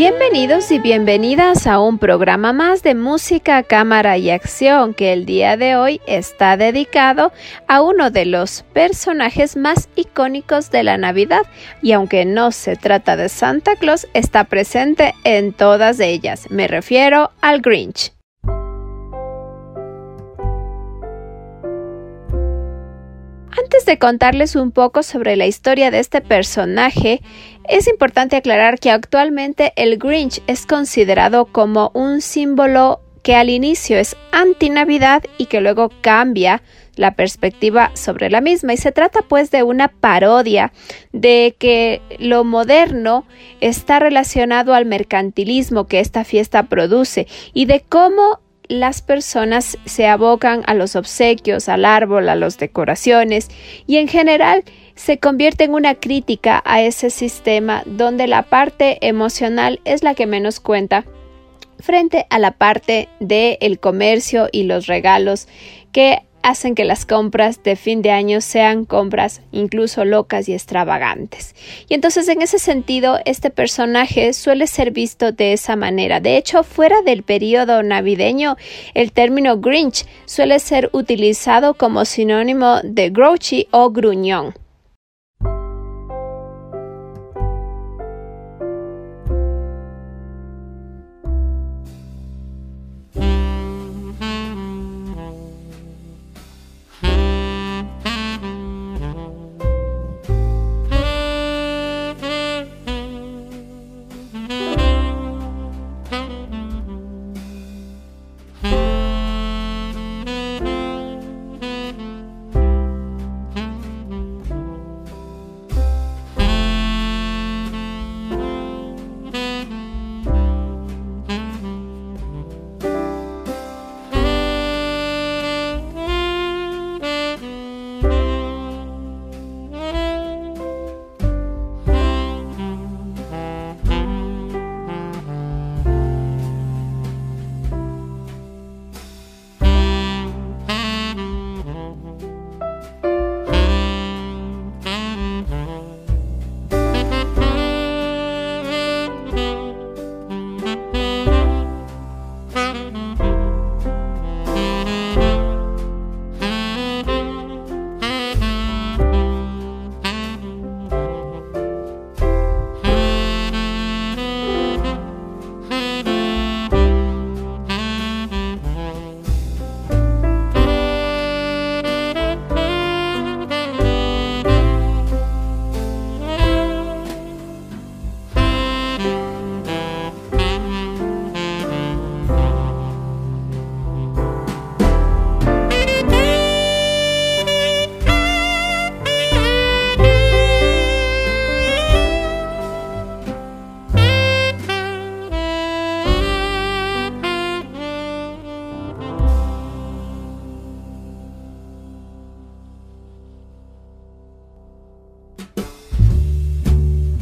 Bienvenidos y bienvenidas a un programa más de música, cámara y acción que el día de hoy está dedicado a uno de los personajes más icónicos de la Navidad y aunque no se trata de Santa Claus, está presente en todas ellas. Me refiero al Grinch. Antes de contarles un poco sobre la historia de este personaje, es importante aclarar que actualmente el Grinch es considerado como un símbolo que al inicio es anti-Navidad y que luego cambia la perspectiva sobre la misma. Y se trata pues de una parodia de que lo moderno está relacionado al mercantilismo que esta fiesta produce y de cómo las personas se abocan a los obsequios, al árbol, a las decoraciones y en general se convierte en una crítica a ese sistema donde la parte emocional es la que menos cuenta frente a la parte del comercio y los regalos que hacen que las compras de fin de año sean compras incluso locas y extravagantes. Y entonces en ese sentido este personaje suele ser visto de esa manera. De hecho, fuera del periodo navideño, el término Grinch suele ser utilizado como sinónimo de grouchy o gruñón.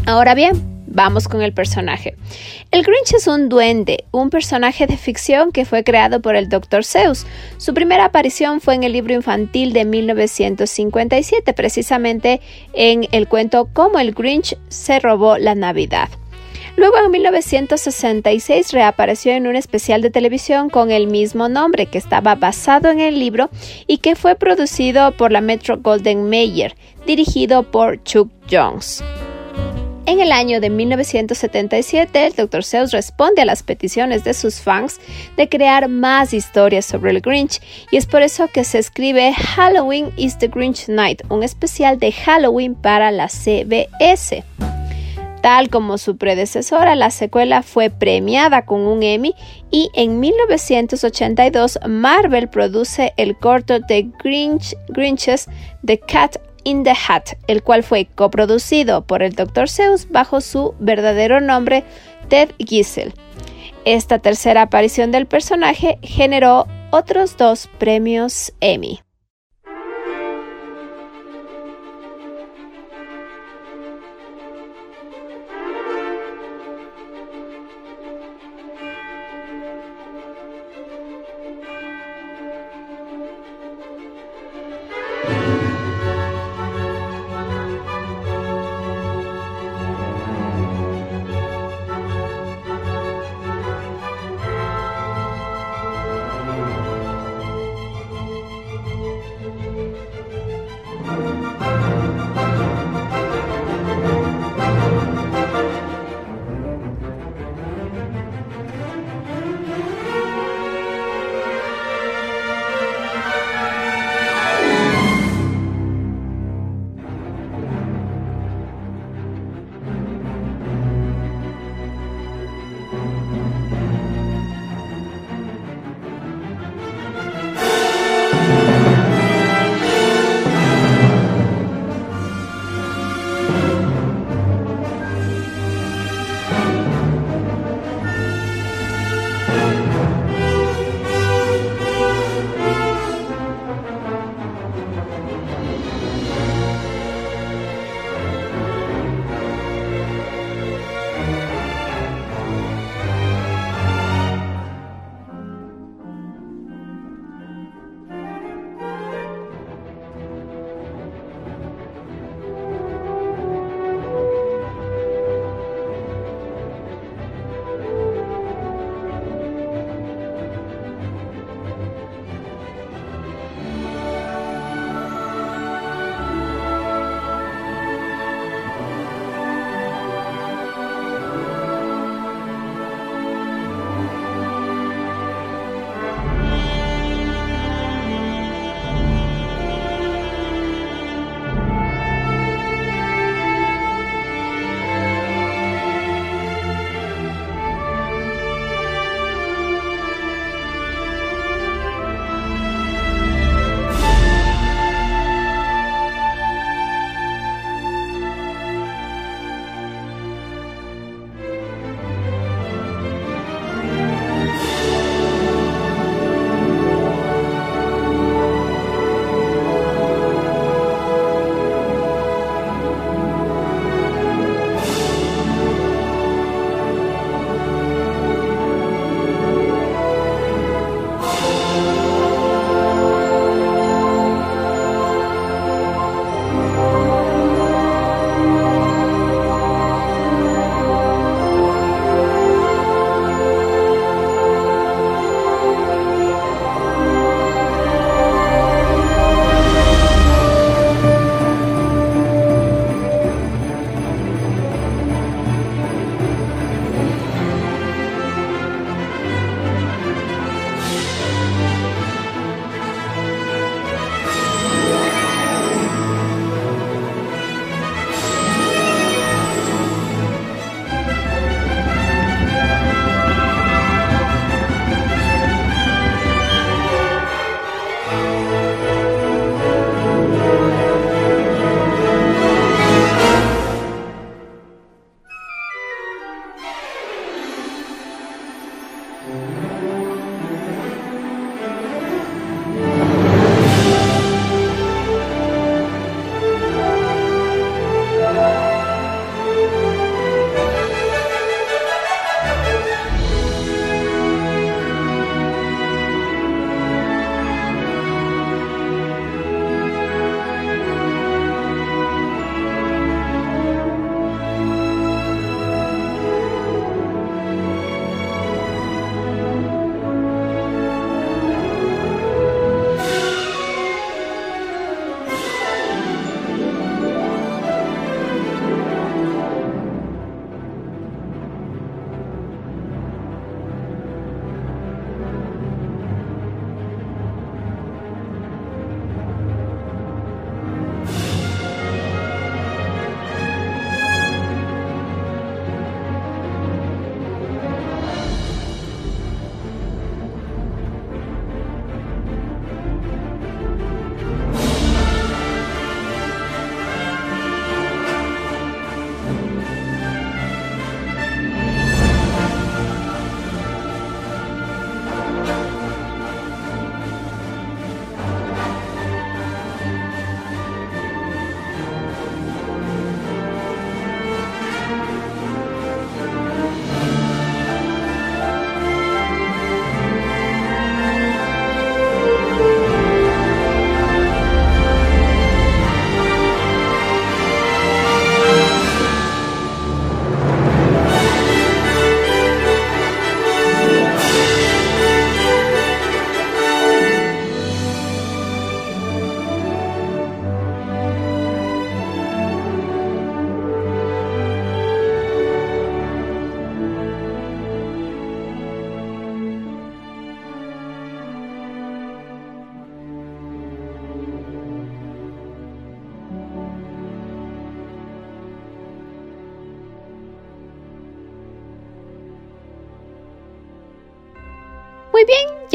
Ahora bien, vamos con el personaje. El Grinch es un duende, un personaje de ficción que fue creado por el Dr. Seuss. Su primera aparición fue en el libro infantil de 1957, precisamente en el cuento Cómo el Grinch se robó la Navidad. Luego en 1966 reapareció en un especial de televisión con el mismo nombre que estaba basado en el libro y que fue producido por la Metro Golden Mayer, dirigido por Chuck Jones. En el año de 1977, el Dr. Seuss responde a las peticiones de sus fans de crear más historias sobre el Grinch y es por eso que se escribe Halloween is the Grinch Night, un especial de Halloween para la CBS. Tal como su predecesora, la secuela fue premiada con un Emmy y en 1982 Marvel produce el corto de Grinch, Grinches The Cat in the Hat, el cual fue coproducido por el Dr. Seuss bajo su verdadero nombre Ted Giesel. Esta tercera aparición del personaje generó otros dos premios Emmy.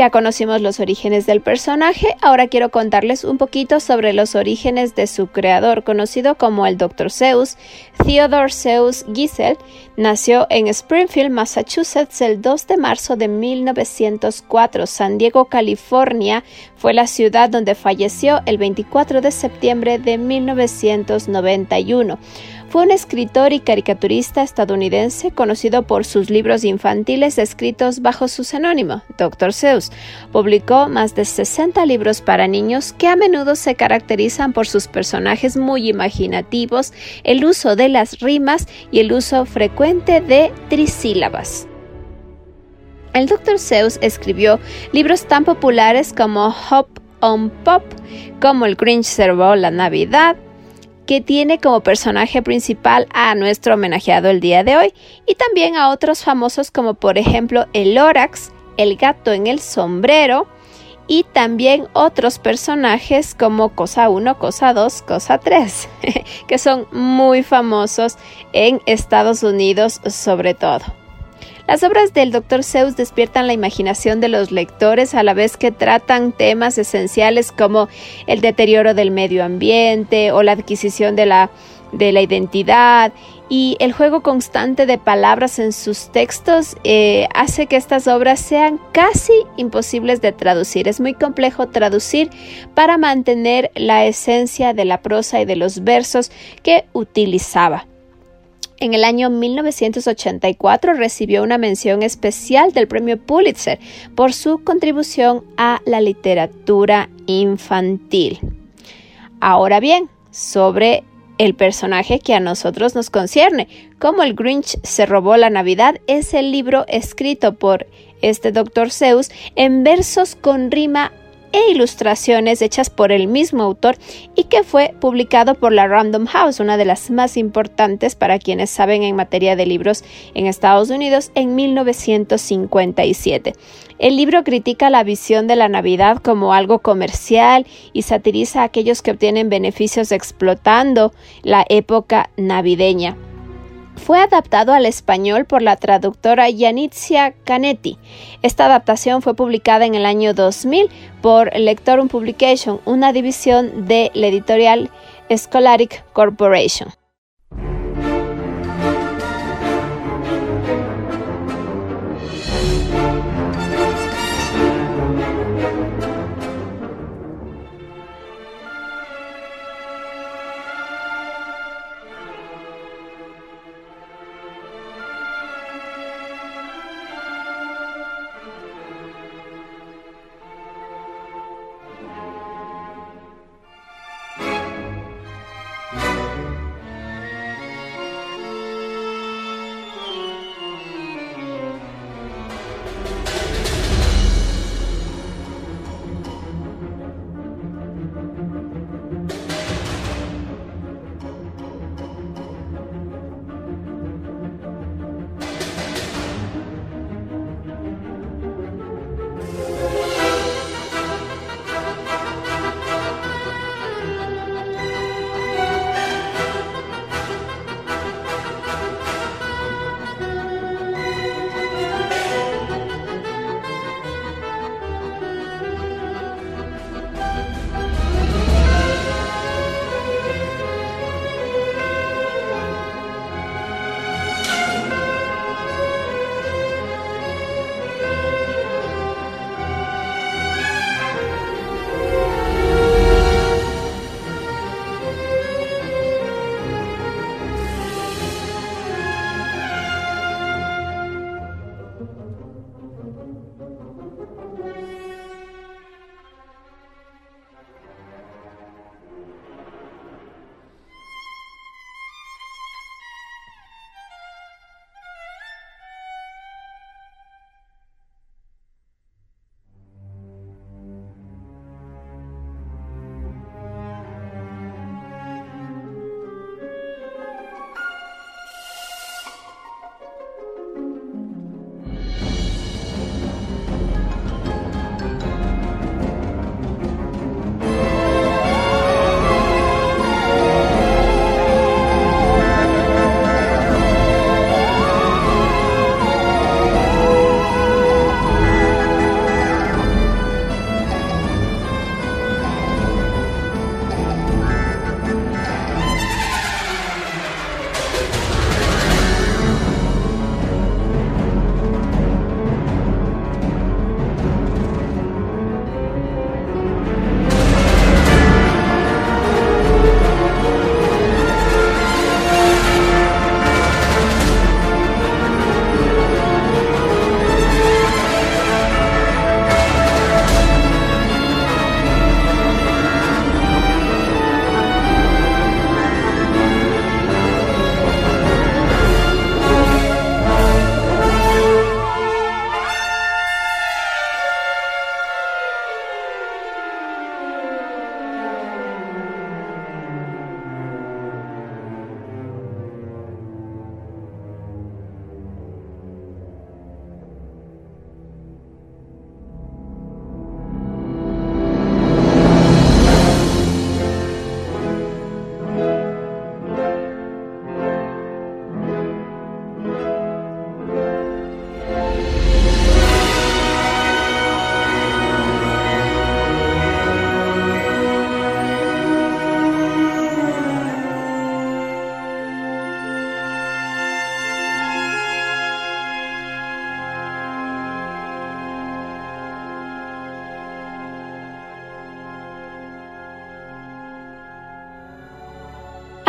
Ya conocimos los orígenes del personaje, ahora quiero contarles un poquito sobre los orígenes de su creador, conocido como el Dr. Zeus. Theodore Zeus Giesel nació en Springfield, Massachusetts, el 2 de marzo de 1904. San Diego, California, fue la ciudad donde falleció el 24 de septiembre de 1991. Fue un escritor y caricaturista estadounidense conocido por sus libros infantiles escritos bajo su seudónimo, Dr. Seuss. Publicó más de 60 libros para niños que a menudo se caracterizan por sus personajes muy imaginativos, el uso de las rimas y el uso frecuente de trisílabas. El Dr. Seuss escribió libros tan populares como Hop on Pop, como El Grinch servó la Navidad, que tiene como personaje principal a nuestro homenajeado el día de hoy y también a otros famosos como por ejemplo el Lorax, el gato en el sombrero y también otros personajes como Cosa 1, Cosa 2, Cosa 3, que son muy famosos en Estados Unidos sobre todo. Las obras del Dr. Seuss despiertan la imaginación de los lectores a la vez que tratan temas esenciales como el deterioro del medio ambiente o la adquisición de la, de la identidad y el juego constante de palabras en sus textos eh, hace que estas obras sean casi imposibles de traducir. Es muy complejo traducir para mantener la esencia de la prosa y de los versos que utilizaba. En el año 1984 recibió una mención especial del premio Pulitzer por su contribución a la literatura infantil. Ahora bien, sobre el personaje que a nosotros nos concierne, como el Grinch se robó la Navidad, es el libro escrito por este Dr. Zeus en versos con rima e ilustraciones hechas por el mismo autor y que fue publicado por la Random House, una de las más importantes para quienes saben en materia de libros en Estados Unidos, en 1957. El libro critica la visión de la Navidad como algo comercial y satiriza a aquellos que obtienen beneficios explotando la época navideña. Fue adaptado al español por la traductora Yanitzia Canetti. Esta adaptación fue publicada en el año 2000 por Lectorum Publication, una división de la editorial Scholastic Corporation.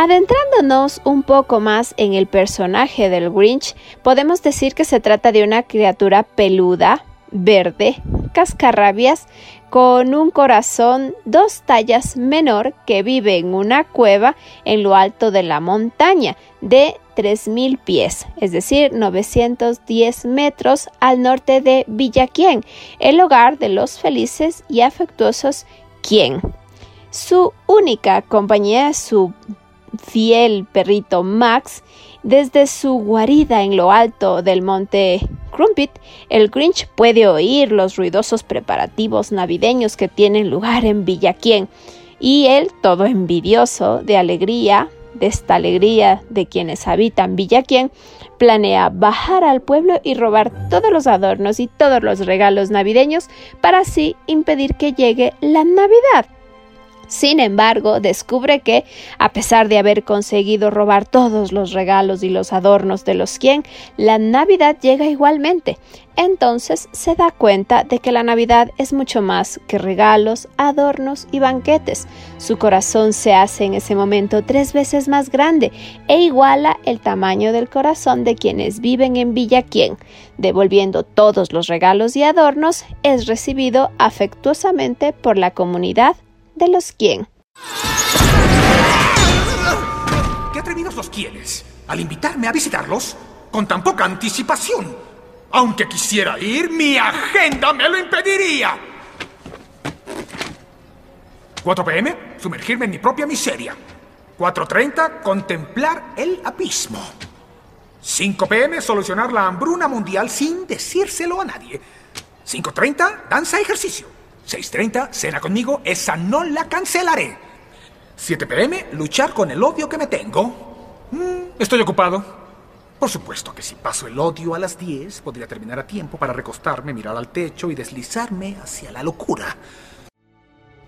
Adentrándonos un poco más en el personaje del Grinch, podemos decir que se trata de una criatura peluda, verde, cascarrabias, con un corazón dos tallas menor que vive en una cueva en lo alto de la montaña de 3.000 pies, es decir, 910 metros al norte de Villaquien, el hogar de los felices y afectuosos Quien. Su única compañía es su fiel perrito Max, desde su guarida en lo alto del monte Crumpit, el Grinch puede oír los ruidosos preparativos navideños que tienen lugar en Villaquien, y él, todo envidioso de alegría, de esta alegría de quienes habitan Villaquien, planea bajar al pueblo y robar todos los adornos y todos los regalos navideños para así impedir que llegue la Navidad. Sin embargo, descubre que, a pesar de haber conseguido robar todos los regalos y los adornos de los quien, la Navidad llega igualmente. Entonces se da cuenta de que la Navidad es mucho más que regalos, adornos y banquetes. Su corazón se hace en ese momento tres veces más grande e iguala el tamaño del corazón de quienes viven en Villaquien. Devolviendo todos los regalos y adornos, es recibido afectuosamente por la comunidad de los quién. ¿Qué atrevidos los quienes? Al invitarme a visitarlos con tan poca anticipación. Aunque quisiera ir, mi agenda me lo impediría. 4 pm, sumergirme en mi propia miseria. 4.30, contemplar el abismo. 5 pm, solucionar la hambruna mundial sin decírselo a nadie. 5.30, danza ejercicio. 6.30, cena conmigo, esa no la cancelaré. 7 pm, luchar con el odio que me tengo. Mm, estoy ocupado. Por supuesto que si paso el odio a las 10, podría terminar a tiempo para recostarme, mirar al techo y deslizarme hacia la locura.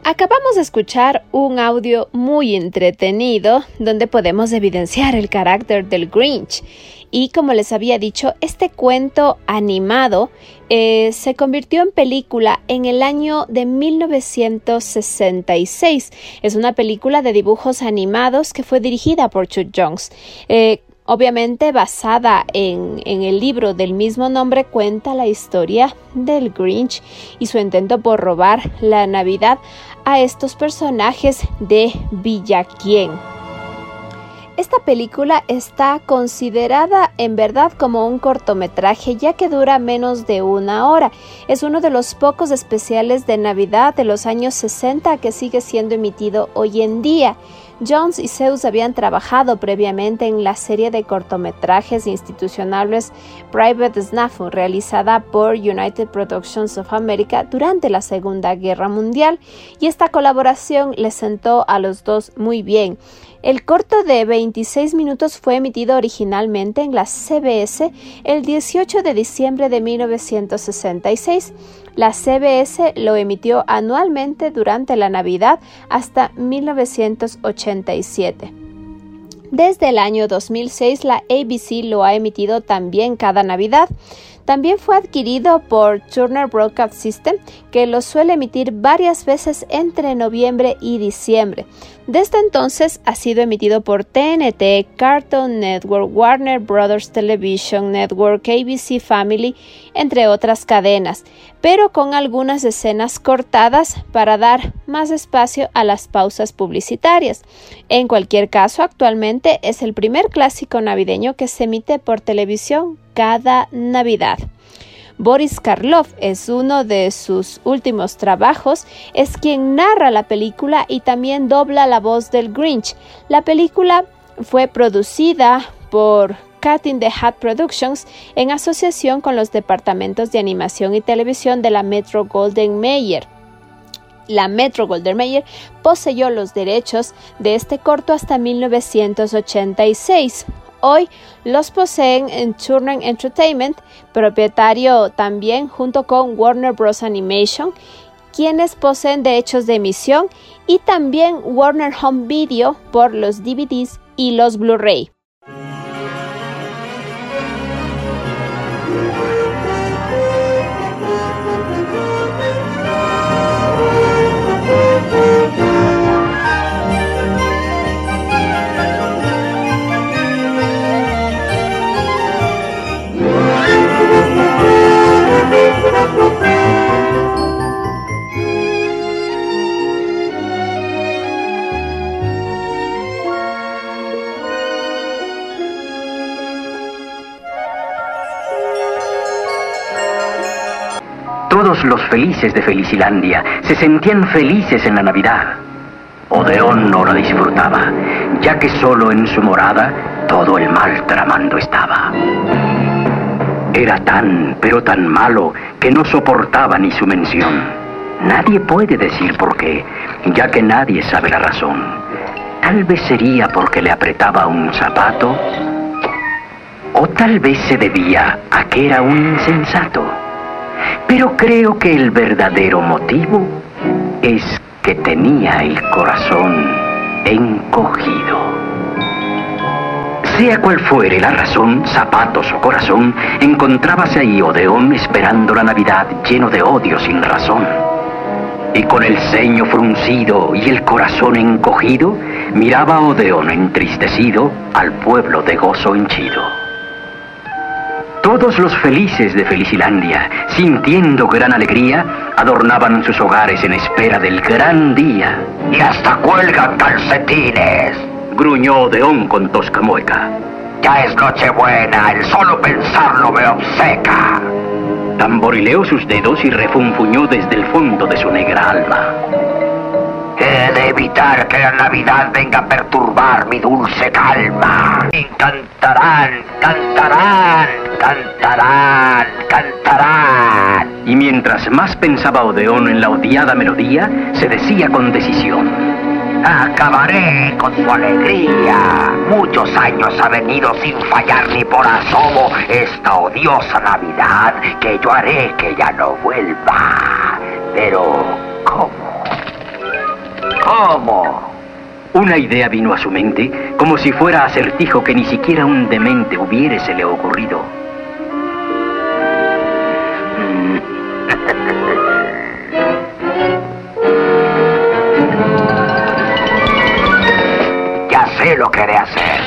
Acabamos de escuchar un audio muy entretenido donde podemos evidenciar el carácter del Grinch y como les había dicho, este cuento animado eh, se convirtió en película en el año de 1966. Es una película de dibujos animados que fue dirigida por Chuck Jones. Eh, obviamente basada en, el libro del mismo nombre, cuenta la historia del Grinch y su intento por robar la Navidad a estos personajes de Villaquien. Esta película está considerada en verdad como un cortometraje ya que dura menos de una hora. Es uno de los pocos especiales de Navidad de los años 60 que sigue siendo emitido hoy en día. Jones y Zeus habían trabajado previamente en la serie de cortometrajes institucionales Private Snafu, realizada por United Productions of America durante la Segunda Guerra Mundial, y esta colaboración les sentó a los dos muy bien. El corto de 26 minutos fue emitido originalmente en la CBS el 18 de diciembre de 1966. La CBS lo emitió anualmente durante la Navidad hasta 1987. Desde el año 2006 la ABC lo ha emitido también cada Navidad. También fue adquirido por Turner Broadcast System, que lo suele emitir varias veces entre noviembre y diciembre. Desde entonces ha sido emitido por TNT, Cartoon Network, Warner Brothers Television Network, ABC Family, entre otras cadenas, pero con algunas escenas cortadas para dar más espacio a las pausas publicitarias. En cualquier caso, actualmente es el primer clásico navideño que se emite por televisión cada Navidad. Boris Karloff es uno de sus últimos trabajos, es quien narra la película y también dobla la voz del Grinch. La película fue producida por Cat in the Hat Productions en asociación con los departamentos de animación y televisión de la Metro Golden Mayer. La Metro Golden Mayer poseyó los derechos de este corto hasta 1986. Hoy los poseen en Turner Entertainment, propietario también junto con Warner Bros. Animation, quienes poseen derechos de emisión, y también Warner Home Video por los DVDs y los Blu-ray. Todos los felices de Felicilandia se sentían felices en la Navidad. Odeón no la disfrutaba, ya que solo en su morada todo el mal tramando estaba. Era tan, pero tan malo, que no soportaba ni su mención. Nadie puede decir por qué, ya que nadie sabe la razón. Tal vez sería porque le apretaba un zapato, o tal vez se debía a que era un insensato. Pero creo que el verdadero motivo es que tenía el corazón encogido. Sea cual fuere la razón, zapatos o corazón, encontrábase ahí Odeón esperando la Navidad lleno de odio sin razón. Y con el ceño fruncido y el corazón encogido, miraba Odeón entristecido al pueblo de gozo henchido. Todos los felices de Felicilandia, sintiendo gran alegría, adornaban sus hogares en espera del gran día. Y hasta cuelgan calcetines. Gruñó Odeón con tosca mueca. Ya es Nochebuena, el solo pensarlo me obceca. Tamborileó sus dedos y refunfuñó desde el fondo de su negra alma. He de evitar que la Navidad venga a perturbar mi dulce calma. Y cantarán, cantarán, cantarán, cantarán. Y mientras más pensaba Odeón en la odiada melodía, se decía con decisión. Acabaré con su alegría. Muchos años ha venido sin fallar ni por asomo esta odiosa Navidad que yo haré que ya no vuelva. Pero, ¿cómo? ¿Cómo? Una idea vino a su mente, como si fuera acertijo que ni siquiera un demente hubiese le ocurrido. ya sé lo que haré hacer.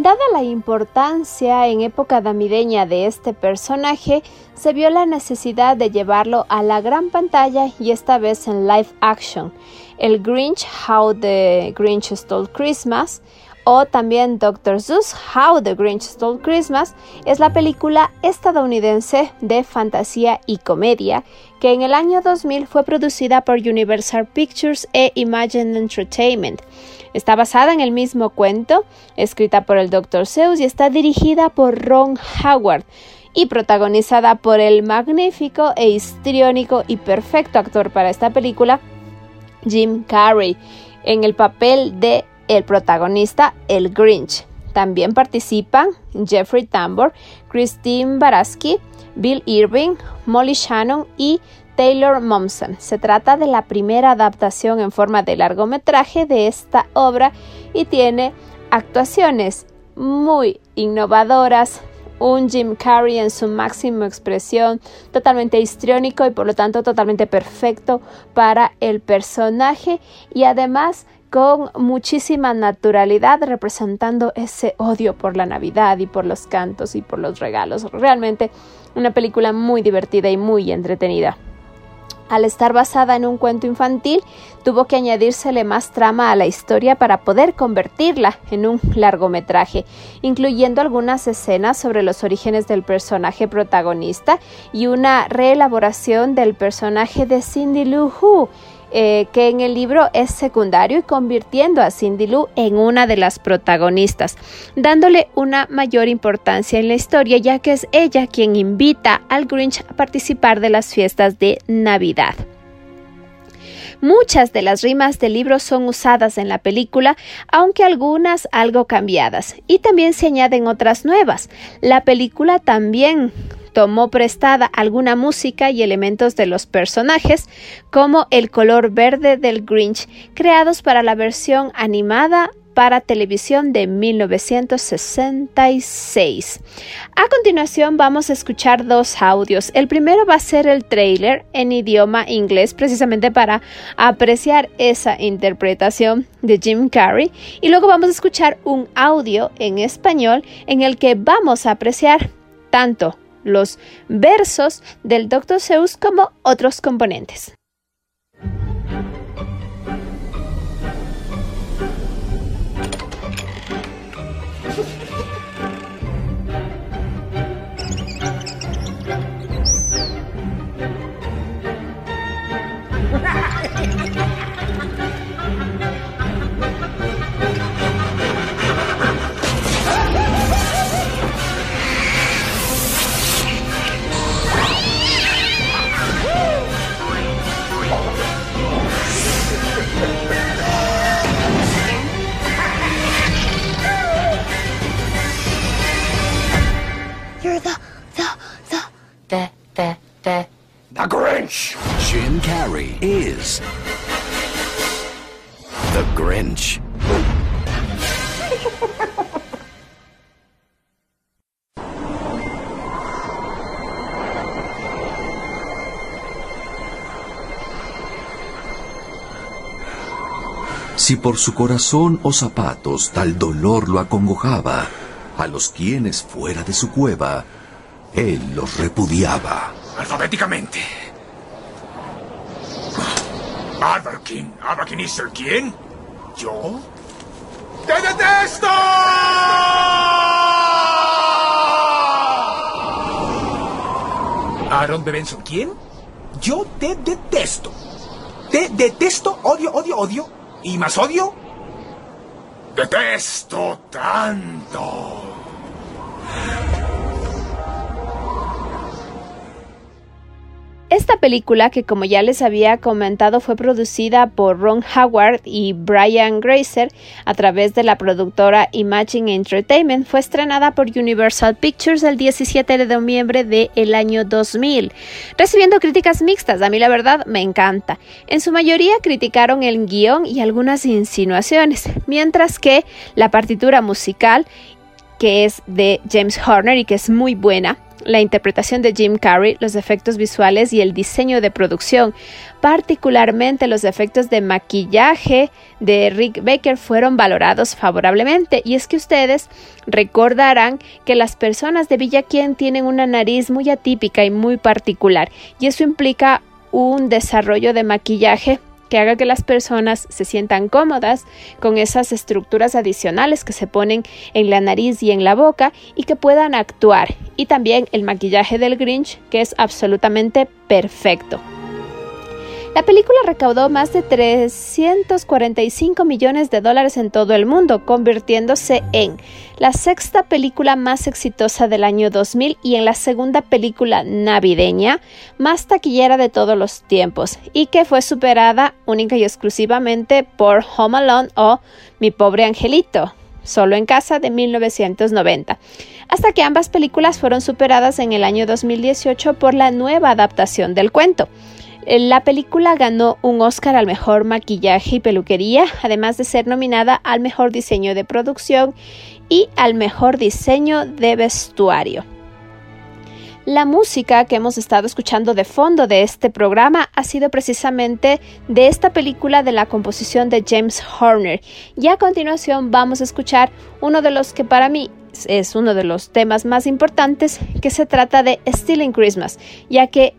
Dada la importancia en época damideña de este personaje, se vio la necesidad de llevarlo a la gran pantalla y esta vez en live action. El Grinch How the Grinch Stole Christmas o también Dr. Seuss How the Grinch Stole Christmas es la película estadounidense de fantasía y comedia que en el año 2000 fue producida por Universal Pictures e Imagine Entertainment. Está basada en el mismo cuento, escrita por el Dr. Seuss y está dirigida por Ron Howard y protagonizada por el magnífico e histriónico y perfecto actor para esta película, Jim Carrey, en el papel de el protagonista, el Grinch. También participan Jeffrey Tambor, Christine Baraski, Bill Irving, Molly Shannon y Taylor Momsen. Se trata de la primera adaptación en forma de largometraje de esta obra y tiene actuaciones muy innovadoras, un Jim Carrey en su máxima expresión, totalmente histriónico y por lo tanto totalmente perfecto para el personaje y además con muchísima naturalidad representando ese odio por la Navidad y por los cantos y por los regalos. Realmente una película muy divertida y muy entretenida. Al estar basada en un cuento infantil, tuvo que añadírsele más trama a la historia para poder convertirla en un largometraje, incluyendo algunas escenas sobre los orígenes del personaje protagonista y una reelaboración del personaje de Cindy Lou Who, eh, que en el libro es secundario y convirtiendo a Cindy Lou en una de las protagonistas, dándole una mayor importancia en la historia ya que es ella quien invita al Grinch a participar de las fiestas de Navidad. Muchas de las rimas del libro son usadas en la película, aunque algunas algo cambiadas, y también se añaden otras nuevas. La película también tomó prestada alguna música y elementos de los personajes, como el color verde del Grinch, creados para la versión animada para televisión de 1966. A continuación vamos a escuchar dos audios. El primero va a ser el trailer en idioma inglés precisamente para apreciar esa interpretación de Jim Carrey y luego vamos a escuchar un audio en español en el que vamos a apreciar tanto los versos del Dr. Seuss como otros componentes. Por su corazón o zapatos tal dolor lo acongojaba, a los quienes fuera de su cueva, él los repudiaba. Alfabéticamente. ¿Aberkin es el quién? ¿Yo? ¡Te detesto! Aaron Bebenson, ¿quién? Yo te detesto. Te detesto, odio, odio, odio. ¿Y más odio? Detesto tanto. Esta película, que como ya les había comentado, fue producida por Ron Howard y Brian Grazer a través de la productora Imagine Entertainment, fue estrenada por Universal Pictures el 17 de noviembre del año 2000, recibiendo críticas mixtas. A mí la verdad me encanta. En su mayoría criticaron el guion y algunas insinuaciones, mientras que la partitura musical, que es de James Horner y que es muy buena, la interpretación de Jim Carrey, los efectos visuales y el diseño de producción, particularmente los efectos de maquillaje de Rick Baker fueron valorados favorablemente. Y es que ustedes recordarán que las personas de Villaquien tienen una nariz muy atípica y muy particular, y eso implica un desarrollo de maquillaje que haga que las personas se sientan cómodas con esas estructuras adicionales que se ponen en la nariz y en la boca y que puedan actuar. Y también el maquillaje del Grinch, que es absolutamente perfecto. La película recaudó más de 345 millones de dólares en todo el mundo, convirtiéndose en la sexta película más exitosa del año 2000 y en la segunda película navideña más taquillera de todos los tiempos, y que fue superada única y exclusivamente por Home Alone o Mi pobre angelito, solo en casa de 1990, hasta que ambas películas fueron superadas en el año 2018 por la nueva adaptación del cuento. La película ganó un Oscar al mejor maquillaje y peluquería, además de ser nominada al mejor diseño de producción y al mejor diseño de vestuario. La música que hemos estado escuchando de fondo de este programa ha sido precisamente de esta película de la composición de James Horner. Y a continuación vamos a escuchar uno de los que para mí es uno de los temas más importantes, que se trata de Stealing Christmas, ya que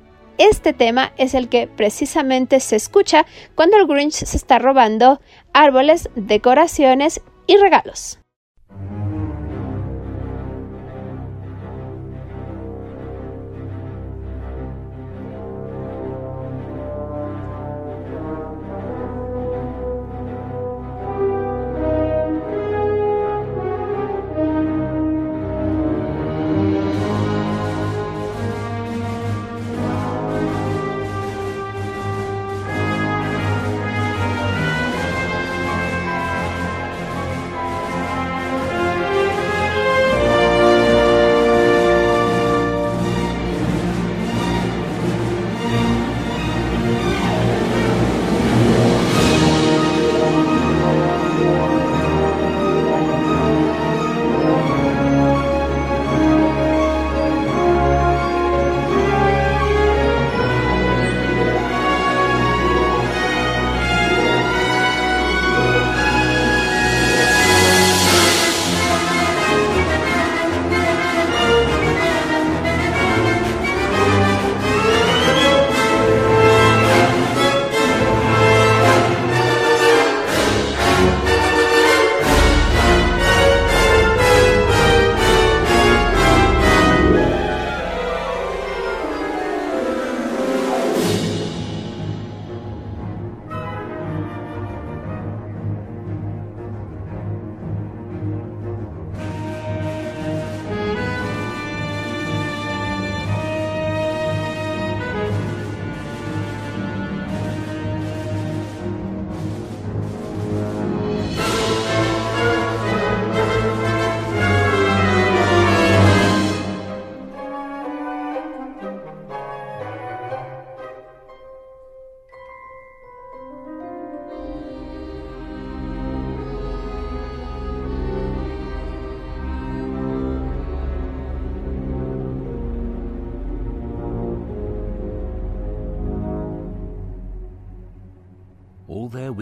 este tema es el que precisamente se escucha cuando el Grinch se está robando árboles, decoraciones y regalos.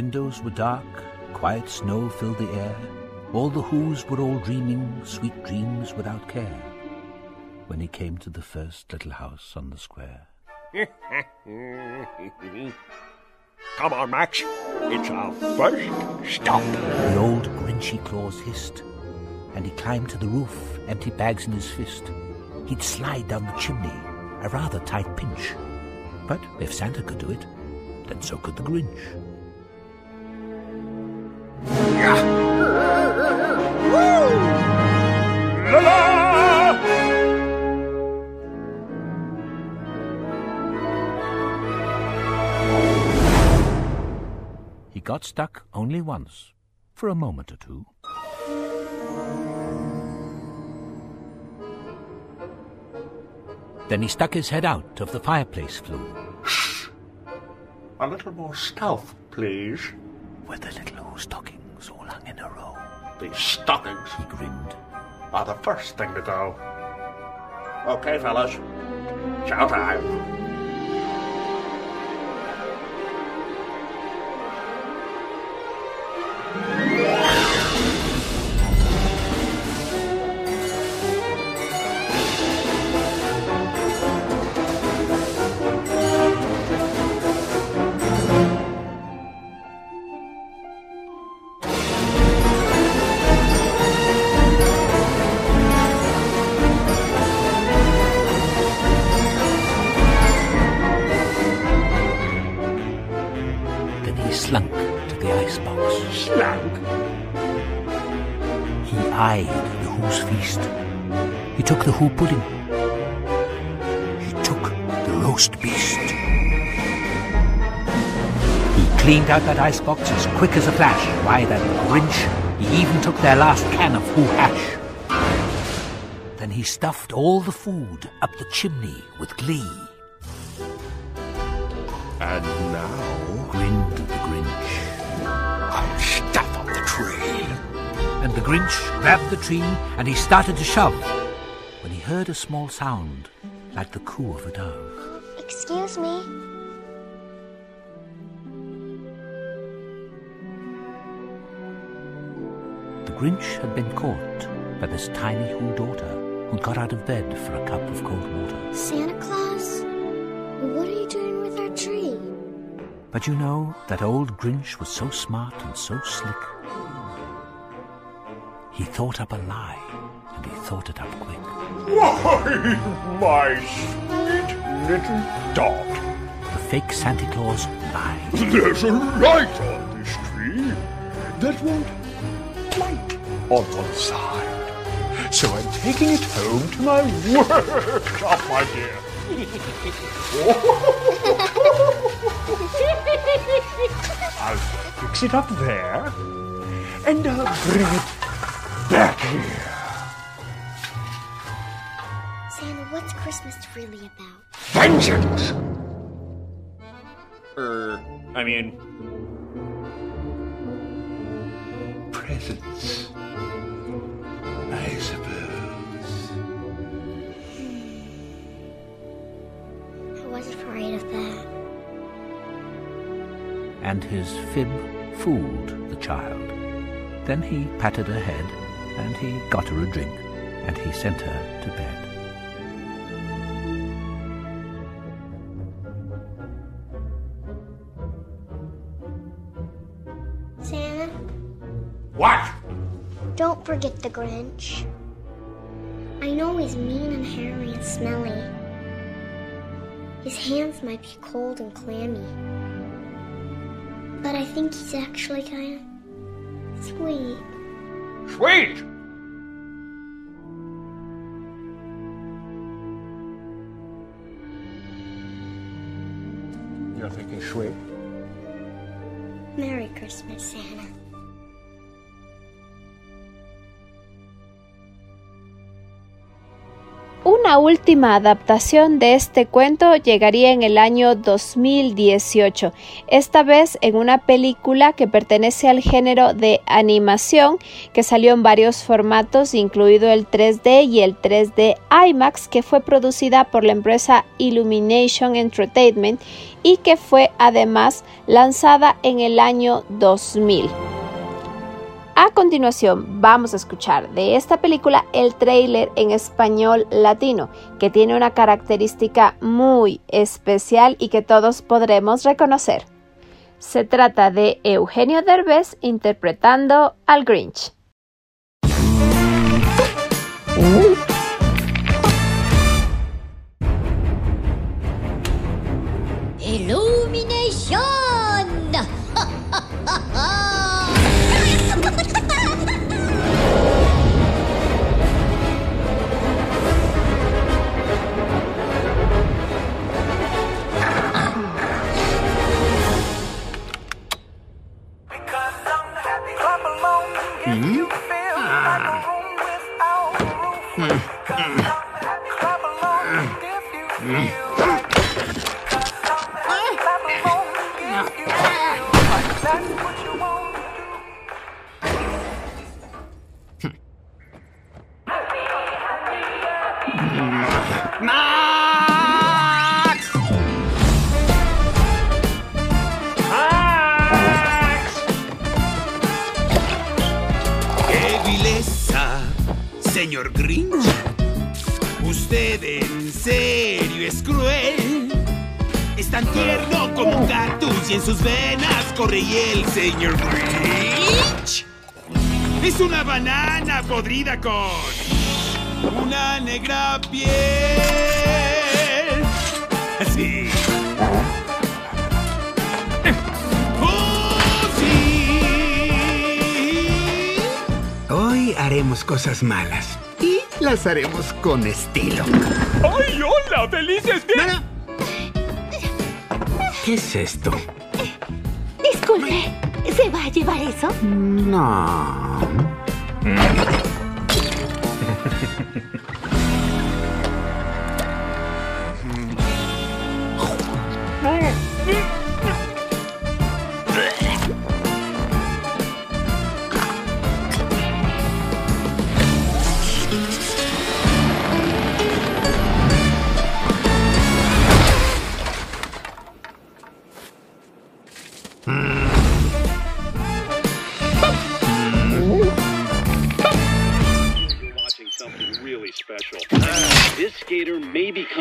Windows were dark, quiet snow filled the air. All the Who's were all dreaming sweet dreams without care. When he came to the first little house on the square. Come on, Max. It's our first stop. The old Grinchy claws hissed, and he climbed to the roof, empty bags in his fist. He'd slide down the chimney, a rather tight pinch. But if Santa could do it, then so could the Grinch. He got stuck only once, for a moment or two. Then he stuck his head out of the fireplace flue. A little more stealth, please. Were the little stockings all hung in a row? These stockings He grinned. are the first thing to go. Okay, fellas. Chow time. He out that icebox as quick as a flash. Why, that Grinch, he even took their last can of Who hash. Then he stuffed all the food up the chimney with glee. And now Grinned the Grinch. I'll stuff up the tree. And the Grinch grabbed the tree and he started to shove when he heard a small sound like the coo of a dove. Excuse me. Grinch had been caught by this tiny Who daughter who got out of bed for a cup of cold water. Santa Claus? What are you doing with our tree? But you know, that old Grinch was so smart and so slick. He thought up a lie, and he thought it up quick. Why, my sweet little dot. The fake Santa Claus lied. There's a light on this tree that won't light on one side. So I'm taking it home to my workshop, my dear. I'll fix it up there, and I'll bring it back here. Santa, what's Christmas really about? Vengeance! Er, I mean, presents. I suppose. I was afraid of that. and his fib fooled the child. Then he patted her head, and he got her a drink, and he sent her to bed. Grinch. I know he's mean and hairy and smelly. His hands might be cold and clammy. But I think he's actually kind of sweet. Sweet! You're thinking sweet? Merry Christmas, Santa. Una última adaptación de este cuento llegaría en el año 2018, esta vez en una película que pertenece al género de animación que salió en varios formatos, incluido el 3D y el 3D IMAX, que fue producida por la empresa Illumination Entertainment y que fue además lanzada en el año 2000. A continuación vamos a escuchar de esta película el tráiler en español latino, que tiene una característica muy especial y que todos podremos reconocer. Se trata de Eugenio Derbez interpretando al Grinch. Señor Grinch! Usted en serio es cruel. Es tan tierno como un cactus y en sus venas corre el señor Grinch. Es una banana podrida con una negra piel. Así. ¡Oh, sí! Hoy haremos cosas malas y las haremos con estilo. ¡Ay, hola! ¡Felices días! ¿Qué es esto? Disculpe, ¿se va a llevar eso? No.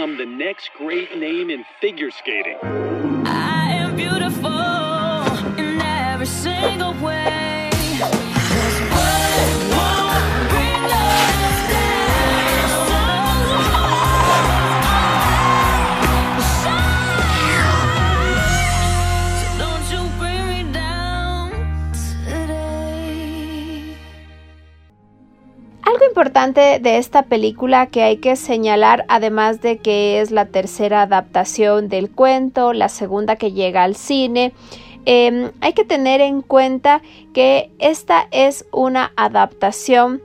Become the next great name in figure skating. I importante de esta película que hay que señalar, además de que es la tercera adaptación del cuento, la segunda que llega al cine, eh, hay que tener en cuenta que esta es una adaptación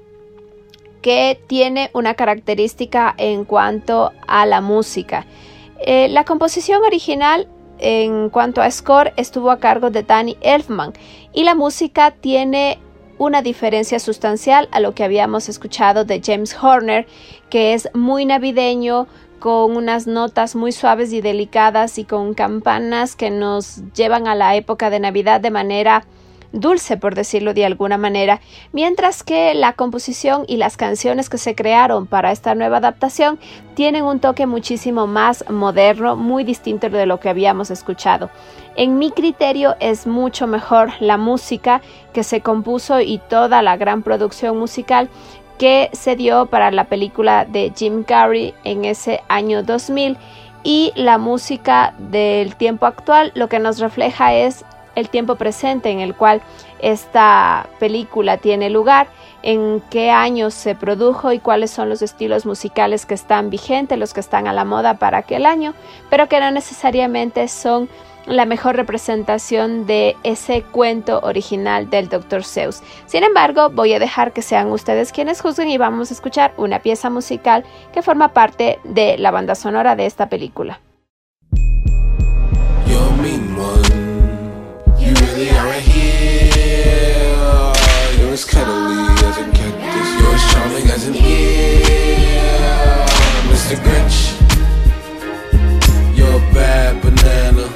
que tiene una característica en cuanto a la música. Eh, la composición original en cuanto a score estuvo a cargo de Danny Elfman y la música tiene una diferencia sustancial a lo que habíamos escuchado de James Horner, que es muy navideño, con unas notas muy suaves y delicadas y con campanas que nos llevan a la época de Navidad de manera dulce, por decirlo de alguna manera, mientras que la composición y las canciones que se crearon para esta nueva adaptación tienen un toque muchísimo más moderno, muy distinto de lo que habíamos escuchado. En mi criterio es mucho mejor la música que se compuso y toda la gran producción musical que se dio para la película de Jim Carrey en ese año 2000 y la música del tiempo actual lo que nos refleja es el tiempo presente en el cual esta película tiene lugar, en qué años se produjo y cuáles son los estilos musicales que están vigentes, los que están a la moda para aquel año, pero que no necesariamente son la mejor representación de ese cuento original del Dr. Seuss. Sin embargo, voy a dejar que sean ustedes quienes juzguen y vamos a escuchar una pieza musical que forma parte de la banda sonora de esta película. cuddly, I'm right here. You're as cuddly as a cactus, you're as charming as an ear. Mr. Grinch, you're a bad banana.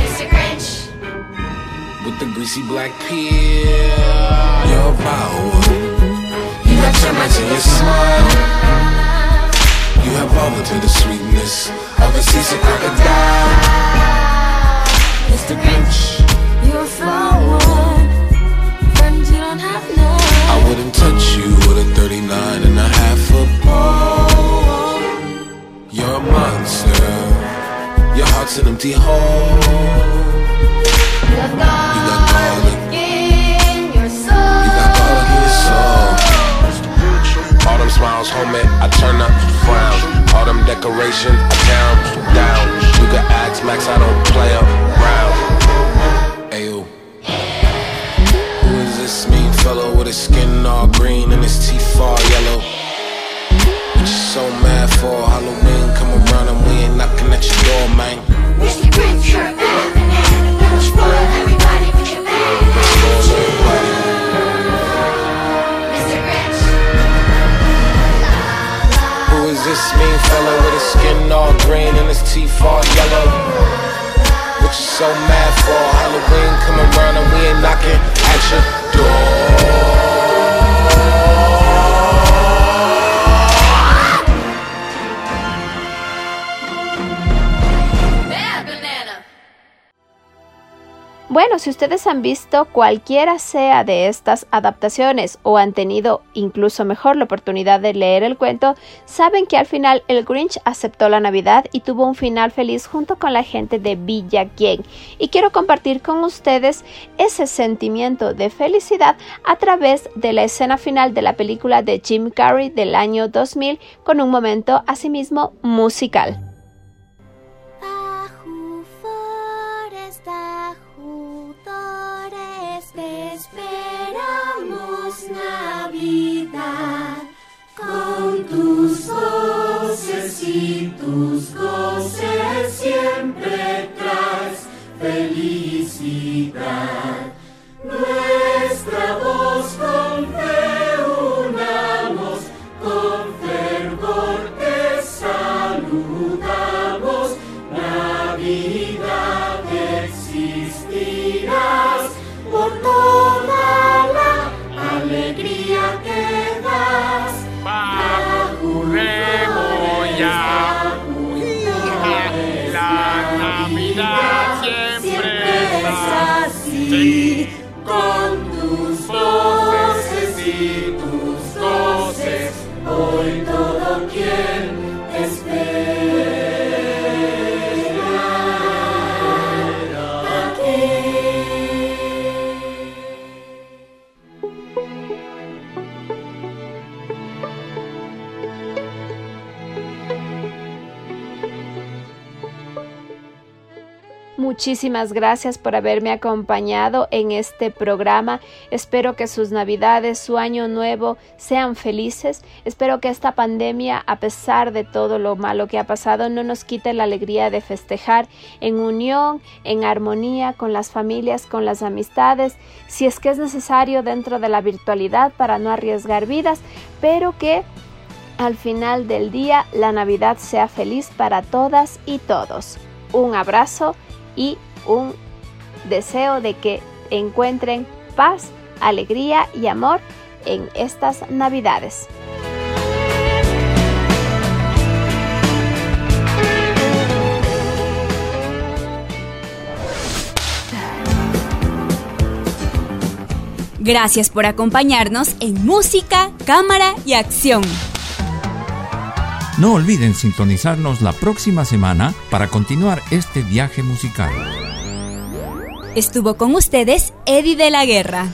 Mr. Grinch, with the greasy black peel. You're a power. You got so much in your smile. You have all to the sweetness of a season crocodile. Mr. Grinch you're a. You. I wouldn't touch you with a 39 and a half foot pole. You're a monster. Your heart's an empty hole. You got garlic in your soul. You got garlic in your soul. All them smiles, homie, I turn up, frown. All them decorations, I down, down. You can ask Max, I don't play around. This mean fellow with his skin all green and his teeth all yellow? What you so mad for? Halloween come around and we ain't knocking at your door, man. Mr. Grinch, you're bad. this mean fella with his skin all green and his teeth all yellow. What you so mad for? Halloween come around and we ain't knocking at your door. Si ustedes han visto cualquiera sea de estas adaptaciones o han tenido incluso mejor la oportunidad de leer el cuento, saben que al final el Grinch aceptó la Navidad y tuvo un final feliz junto con la gente de Villa Gang. Y quiero compartir con ustedes ese sentimiento de felicidad a través de la escena final de la película de Jim Carrey del año 2000 con un momento asimismo musical. Con tus voces y tus goces siempre traes felicidad. Nuestra voz con fe hoy todo quien te espera Muchísimas gracias por haberme acompañado en este programa. Espero que sus navidades, su año nuevo sean felices. Espero que esta pandemia, a pesar de todo lo malo que ha pasado, no nos quite la alegría de festejar en unión, en armonía con las familias, con las amistades, si es que es necesario dentro de la virtualidad para no arriesgar vidas, pero que al final del día la Navidad sea feliz para todas y todos. Un abrazo y un deseo de que encuentren paz, alegría y amor en estas Navidades. Gracias por acompañarnos en Música, Cámara y Acción. No olviden sintonizarnos la próxima semana para continuar este viaje musical. Estuvo con ustedes Eddie de la Guerra.